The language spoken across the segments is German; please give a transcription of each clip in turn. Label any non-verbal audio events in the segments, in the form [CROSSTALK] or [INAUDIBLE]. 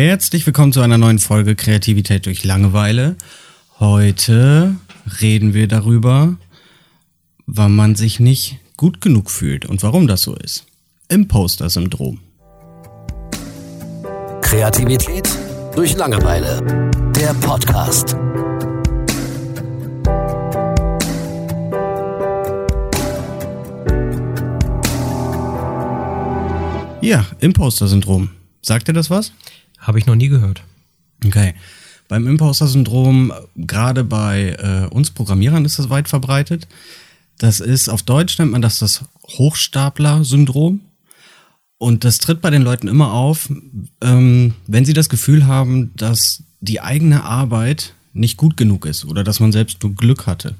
Herzlich willkommen zu einer neuen Folge Kreativität durch Langeweile. Heute reden wir darüber, wann man sich nicht gut genug fühlt und warum das so ist. Imposter-Syndrom. Kreativität durch Langeweile. Der Podcast. Ja, Imposter-Syndrom. Sagt dir das was? Habe ich noch nie gehört. Okay. Beim Imposter-Syndrom, gerade bei äh, uns Programmierern ist das weit verbreitet. Das ist, auf Deutsch nennt man das das Hochstapler-Syndrom. Und das tritt bei den Leuten immer auf, ähm, wenn sie das Gefühl haben, dass die eigene Arbeit nicht gut genug ist oder dass man selbst nur Glück hatte,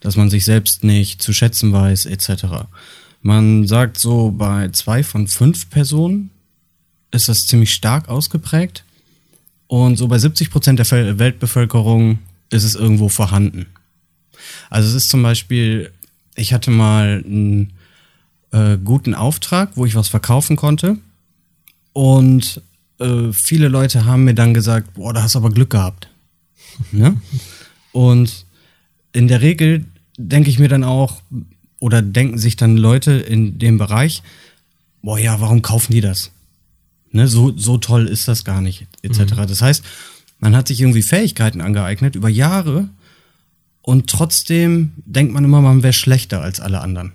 dass man sich selbst nicht zu schätzen weiß, etc. Man sagt so, bei zwei von fünf Personen ist das ziemlich stark ausgeprägt. Und so bei 70 Prozent der Weltbevölkerung ist es irgendwo vorhanden. Also es ist zum Beispiel, ich hatte mal einen äh, guten Auftrag, wo ich was verkaufen konnte. Und äh, viele Leute haben mir dann gesagt, boah, da hast du aber Glück gehabt. [LAUGHS] ne? Und in der Regel denke ich mir dann auch, oder denken sich dann Leute in dem Bereich, boah ja, warum kaufen die das? Ne, so, so toll ist das gar nicht, etc. Mhm. Das heißt, man hat sich irgendwie Fähigkeiten angeeignet über Jahre und trotzdem denkt man immer, man wäre schlechter als alle anderen.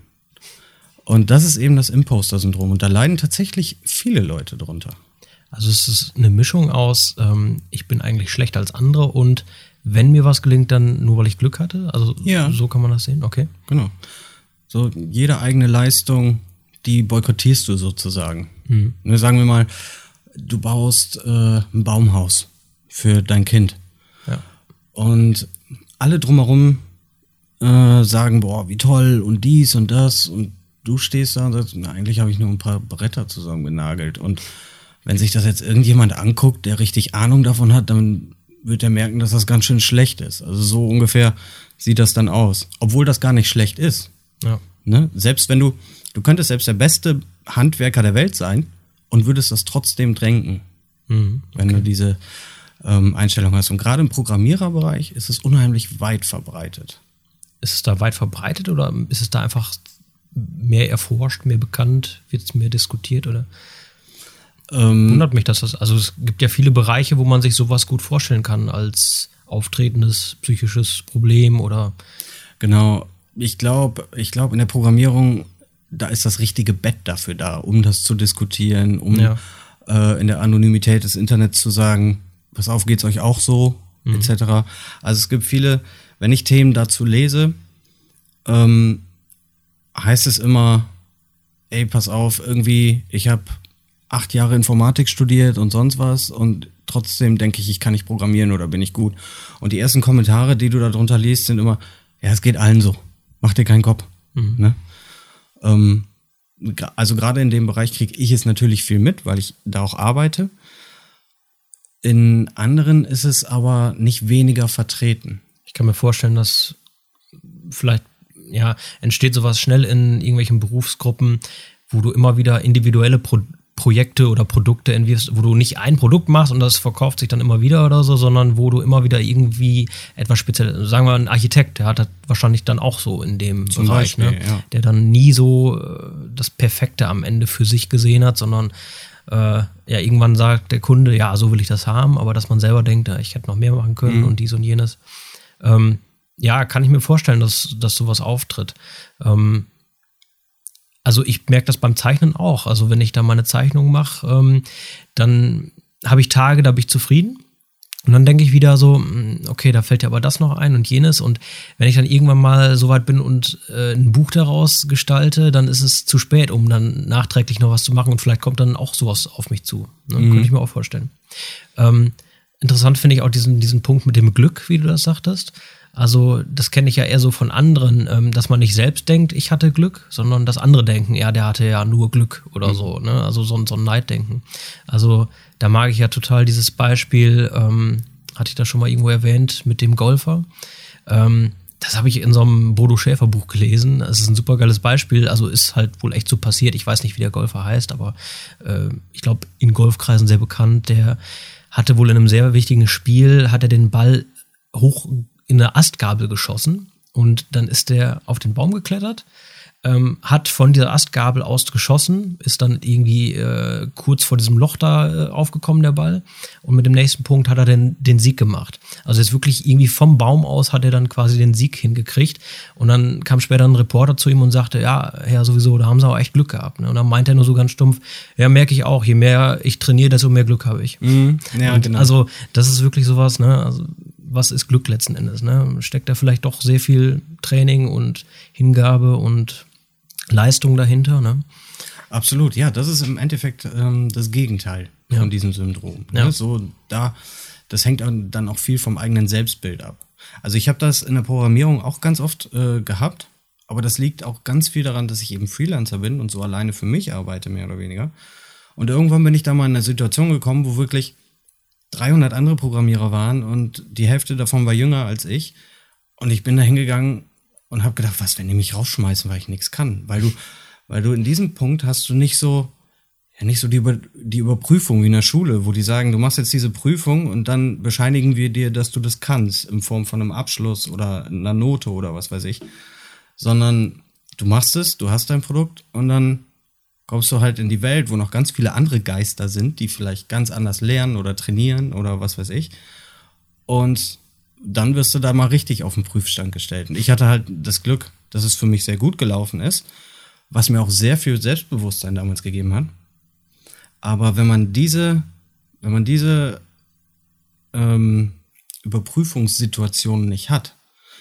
Und das ist eben das Imposter-Syndrom. Und da leiden tatsächlich viele Leute drunter. Also es ist eine Mischung aus, ähm, ich bin eigentlich schlechter als andere und wenn mir was gelingt, dann nur weil ich Glück hatte. Also ja. so kann man das sehen, okay. Genau. So jede eigene Leistung, die boykottierst du sozusagen. Mhm. Ne, sagen wir mal, du baust äh, ein Baumhaus für dein Kind. Ja. Und alle drumherum äh, sagen, boah, wie toll und dies und das. Und du stehst da und sagst, na, eigentlich habe ich nur ein paar Bretter zusammengenagelt. Und wenn sich das jetzt irgendjemand anguckt, der richtig Ahnung davon hat, dann wird er merken, dass das ganz schön schlecht ist. Also so ungefähr sieht das dann aus. Obwohl das gar nicht schlecht ist. Ja. Ne? Selbst wenn du, du könntest selbst der beste Handwerker der Welt sein und würdest das trotzdem drängen, mhm, okay. wenn du diese ähm, Einstellung hast. Und gerade im Programmiererbereich ist es unheimlich weit verbreitet. Ist es da weit verbreitet oder ist es da einfach mehr erforscht, mehr bekannt, wird es mehr diskutiert oder? Ähm, Wundert mich, dass das, also es gibt ja viele Bereiche, wo man sich sowas gut vorstellen kann als auftretendes psychisches Problem oder. Genau, ich glaube, ich glaube, in der Programmierung, da ist das richtige Bett dafür da, um das zu diskutieren, um ja. äh, in der Anonymität des Internets zu sagen, pass auf, geht's euch auch so, mhm. etc. Also es gibt viele, wenn ich Themen dazu lese, ähm, heißt es immer, ey, pass auf, irgendwie, ich habe acht Jahre Informatik studiert und sonst was und trotzdem denke ich, ich kann nicht programmieren oder bin ich gut. Und die ersten Kommentare, die du da drunter liest, sind immer, ja, es geht allen so mach dir keinen Kopf. Mhm. Ne? Ähm, also gerade in dem Bereich kriege ich es natürlich viel mit, weil ich da auch arbeite. In anderen ist es aber nicht weniger vertreten. Ich kann mir vorstellen, dass vielleicht ja entsteht sowas schnell in irgendwelchen Berufsgruppen, wo du immer wieder individuelle Pro Projekte oder Produkte entwirfst, wo du nicht ein Produkt machst und das verkauft sich dann immer wieder oder so, sondern wo du immer wieder irgendwie etwas speziell, sagen wir ein Architekt, der hat das wahrscheinlich dann auch so in dem Zum Bereich, ne? Beispiel, ne? ja. der dann nie so äh, das Perfekte am Ende für sich gesehen hat, sondern äh, ja, irgendwann sagt der Kunde, ja, so will ich das haben, aber dass man selber denkt, ich hätte noch mehr machen können mhm. und dies und jenes. Ähm, ja, kann ich mir vorstellen, dass, dass sowas auftritt. Ähm, also ich merke das beim Zeichnen auch. Also wenn ich da meine Zeichnung mache, ähm, dann habe ich Tage, da bin ich zufrieden. Und dann denke ich wieder so, hm, okay, da fällt ja aber das noch ein und jenes. Und wenn ich dann irgendwann mal so weit bin und äh, ein Buch daraus gestalte, dann ist es zu spät, um dann nachträglich noch was zu machen. Und vielleicht kommt dann auch sowas auf mich zu. Ne? Mhm. Könnte ich mir auch vorstellen. Ähm, interessant finde ich auch diesen, diesen Punkt mit dem Glück, wie du das sagtest. Also das kenne ich ja eher so von anderen, ähm, dass man nicht selbst denkt, ich hatte Glück, sondern dass andere denken, ja, der hatte ja nur Glück oder mhm. so, ne? Also so, so ein Neiddenken. Also da mag ich ja total dieses Beispiel, ähm, hatte ich da schon mal irgendwo erwähnt, mit dem Golfer. Ähm, das habe ich in so einem Bodo Schäfer Buch gelesen. Das ist ein super geiles Beispiel. Also ist halt wohl echt so passiert. Ich weiß nicht, wie der Golfer heißt, aber äh, ich glaube in Golfkreisen sehr bekannt. Der hatte wohl in einem sehr wichtigen Spiel, hat er den Ball hoch in eine Astgabel geschossen und dann ist der auf den Baum geklettert ähm, hat von dieser Astgabel aus geschossen, ist dann irgendwie äh, kurz vor diesem Loch da äh, aufgekommen, der Ball. Und mit dem nächsten Punkt hat er den, den Sieg gemacht. Also jetzt wirklich irgendwie vom Baum aus hat er dann quasi den Sieg hingekriegt. Und dann kam später ein Reporter zu ihm und sagte, ja, ja, sowieso, da haben sie auch echt Glück gehabt. Ne? Und dann meinte er nur so ganz stumpf, ja, merke ich auch, je mehr ich trainiere, desto mehr Glück habe ich. Mhm, ja, und genau. Also das ist wirklich sowas, ne? Also, was ist Glück letzten Endes? Ne? Steckt da vielleicht doch sehr viel Training und Hingabe und Leistung dahinter. Ne? Absolut, ja, das ist im Endeffekt ähm, das Gegenteil Ja. von diesem Syndrom. Ja. Ne? So, da, das hängt dann dann auch viel vom eigenen Selbstbild ab. Also ich habe das in der Programmierung auch ganz oft äh, gehabt, aber das liegt auch ganz viel daran, dass ich eben Freelancer bin und so alleine für mich arbeite, mehr oder weniger. Und irgendwann bin ich da mal in eine Situation gekommen, wo wirklich 300 andere Programmierer waren und die Hälfte davon war jünger als ich. Und ich bin da hingegangen und habe gedacht, was, wenn die mich rausschmeißen, weil ich nichts kann? Weil du, weil du in diesem Punkt hast du nicht so, ja, nicht so die, Über die Überprüfung wie in der Schule, wo die sagen, du machst jetzt diese Prüfung und dann bescheinigen wir dir, dass du das kannst, in Form von einem Abschluss oder einer Note oder was weiß ich. Sondern du machst es, du hast dein Produkt und dann kommst du halt in die Welt, wo noch ganz viele andere Geister sind, die vielleicht ganz anders lernen oder trainieren oder was weiß ich. Und dann wirst du da mal richtig auf den Prüfstand gestellt. Und ich hatte halt das Glück, dass es für mich sehr gut gelaufen ist, was mir auch sehr viel Selbstbewusstsein damals gegeben hat. Aber wenn man diese, wenn man diese ähm, Überprüfungssituationen nicht hat,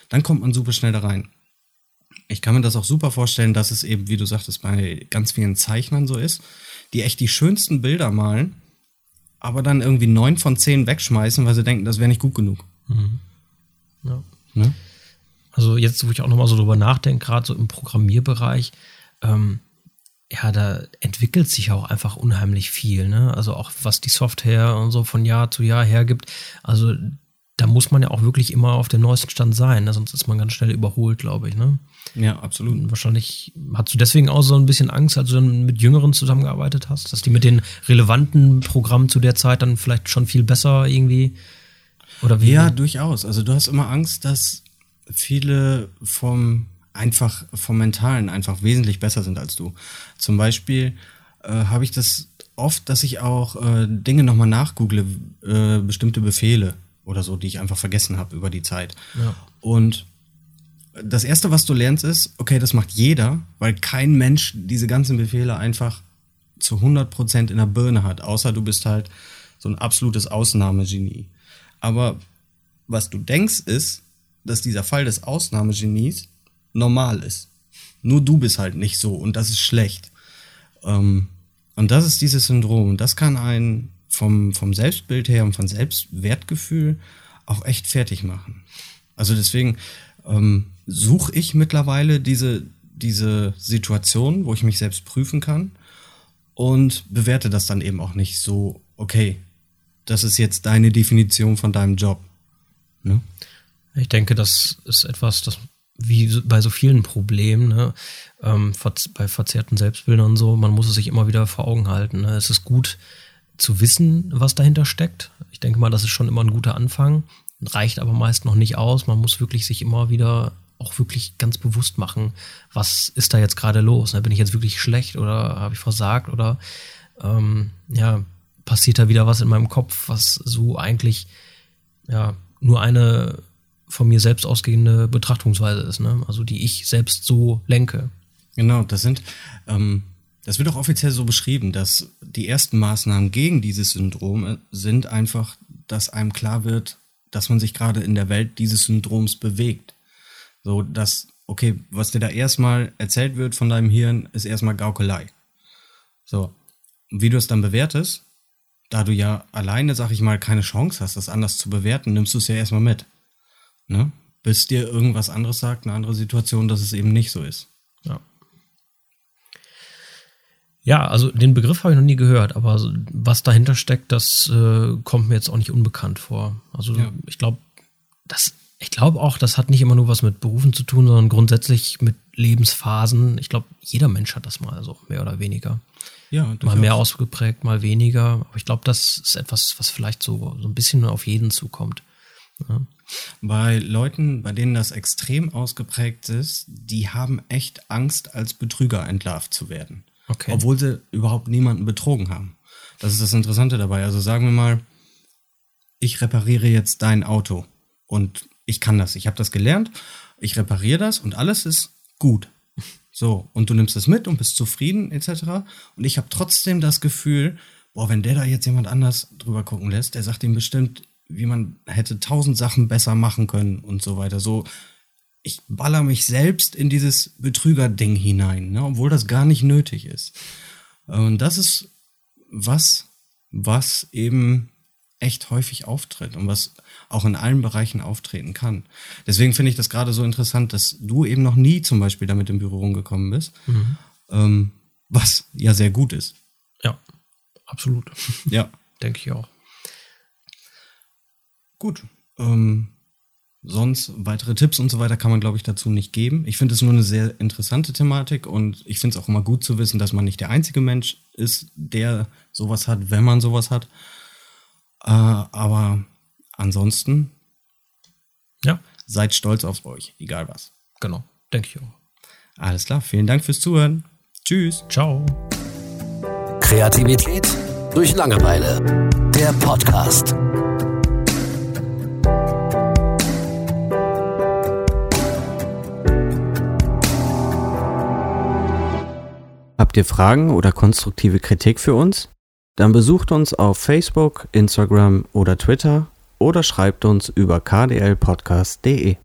dann kommt man super schnell da rein. Ich kann mir das auch super vorstellen, dass es eben, wie du sagtest, bei ganz vielen Zeichnern so ist, die echt die schönsten Bilder malen, aber dann irgendwie neun von zehn wegschmeißen, weil sie denken, das wäre nicht gut genug. Ja. Ne? Also jetzt, wo ich auch nochmal so drüber nachdenke, gerade so im Programmierbereich, ähm, ja, da entwickelt sich auch einfach unheimlich viel, ne? Also auch was die Software und so von Jahr zu Jahr hergibt. Also da muss man ja auch wirklich immer auf dem neuesten Stand sein, ne? sonst ist man ganz schnell überholt, glaube ich, ne? Ja, absolut. Und wahrscheinlich hast du deswegen auch so ein bisschen Angst, als du dann mit Jüngeren zusammengearbeitet hast, dass die mit den relevanten Programmen zu der Zeit dann vielleicht schon viel besser irgendwie oder wie? Ja, durchaus. Also du hast immer Angst, dass viele vom einfach vom Mentalen einfach wesentlich besser sind als du. Zum Beispiel äh, habe ich das oft, dass ich auch äh, Dinge nochmal nachgoogle, äh, bestimmte Befehle oder so, die ich einfach vergessen habe über die Zeit. Ja. Und das erste, was du lernst, ist, okay, das macht jeder, weil kein Mensch diese ganzen Befehle einfach zu 100% in der Birne hat, außer du bist halt so ein absolutes Ausnahmegenie. Aber was du denkst, ist, dass dieser Fall des Ausnahmegenies normal ist. Nur du bist halt nicht so und das ist schlecht. Ähm, und das ist dieses Syndrom. Das kann einen vom, vom Selbstbild her und vom Selbstwertgefühl auch echt fertig machen. Also deswegen ähm, suche ich mittlerweile diese, diese Situation, wo ich mich selbst prüfen kann und bewerte das dann eben auch nicht so, okay, das ist jetzt deine Definition von deinem Job. Ne? Ich denke, das ist etwas, das wie bei so vielen Problemen, ne, ähm, bei verzerrten Selbstbildern und so, man muss es sich immer wieder vor Augen halten. Ne. Es ist gut zu wissen, was dahinter steckt. Ich denke mal, das ist schon immer ein guter Anfang, reicht aber meist noch nicht aus. Man muss wirklich sich immer wieder auch wirklich ganz bewusst machen, was ist da jetzt gerade los? Ne? Bin ich jetzt wirklich schlecht oder habe ich versagt oder ähm, ja, passiert da wieder was in meinem Kopf, was so eigentlich ja nur eine von mir selbst ausgehende Betrachtungsweise ist, ne? Also die ich selbst so lenke. Genau, das sind, ähm, das wird auch offiziell so beschrieben, dass die ersten Maßnahmen gegen dieses Syndrom äh, sind einfach, dass einem klar wird, dass man sich gerade in der Welt dieses Syndroms bewegt. So, dass, okay, was dir da erstmal erzählt wird von deinem Hirn, ist erstmal Gaukelei. So. Wie du es dann bewertest, da du ja alleine, sag ich mal, keine Chance hast, das anders zu bewerten, nimmst du es ja erstmal mit. Ne? Bis dir irgendwas anderes sagt, eine andere Situation, dass es eben nicht so ist. Ja. Ja, also den Begriff habe ich noch nie gehört, aber was dahinter steckt, das äh, kommt mir jetzt auch nicht unbekannt vor. Also Ja. ich glaube, das, ich glaube auch, das hat nicht immer nur was mit Berufen zu tun, sondern grundsätzlich mit Lebensphasen. Ich glaube, jeder Mensch hat das mal so, mehr oder weniger. Ja, mal mehr ausgeprägt, mal weniger. Aber ich glaube, das ist etwas, was vielleicht so, so ein bisschen auf jeden zukommt. Ja. Bei Leuten, bei denen das extrem ausgeprägt ist, die haben echt Angst, als Betrüger entlarvt zu werden. Okay. Obwohl sie überhaupt niemanden betrogen haben. Das ist das Interessante dabei. Also sagen wir mal, ich repariere jetzt dein Auto und ich kann das. Ich habe das gelernt. Ich repariere das und alles ist gut. So, und du nimmst es mit und bist zufrieden etc. Und ich habe trotzdem das Gefühl, boah, wenn der da jetzt jemand anders drüber gucken lässt, der sagt ihm bestimmt, wie man hätte tausend Sachen besser machen können und so weiter. So, ich baller mich selbst in dieses Betrüger-Ding hinein, ne, obwohl das gar nicht nötig ist. Und das ist was, was eben echt häufig auftritt und was auch in allen Bereichen auftreten kann. Deswegen finde ich das gerade so interessant, dass du eben noch nie zum Beispiel damit in Berührung gekommen bist, ähm, was ja sehr gut ist. ja, absolut. [LAUGHS] Ja, Denke ich auch. gut. Ähm, sonst weitere Tipps und so weiter kann man, glaube ich, dazu nicht geben. Ich finde es nur eine sehr interessante Thematik und ich finde es auch immer gut zu wissen, dass man nicht der einzige Mensch ist, der sowas hat, wenn man sowas hat. Äh, aber ansonsten Ja, seid stolz auf euch, egal was. genau. Denke ich auch. Alles klar, vielen Dank fürs Zuhören. Tschüss. Ciao. Kreativität durch Langeweile. Der Podcast. Habt ihr Fragen oder konstruktive Kritik für uns? Dann besucht uns auf Facebook, Instagram oder Twitter oder schreibt uns über kdlpodcast.de.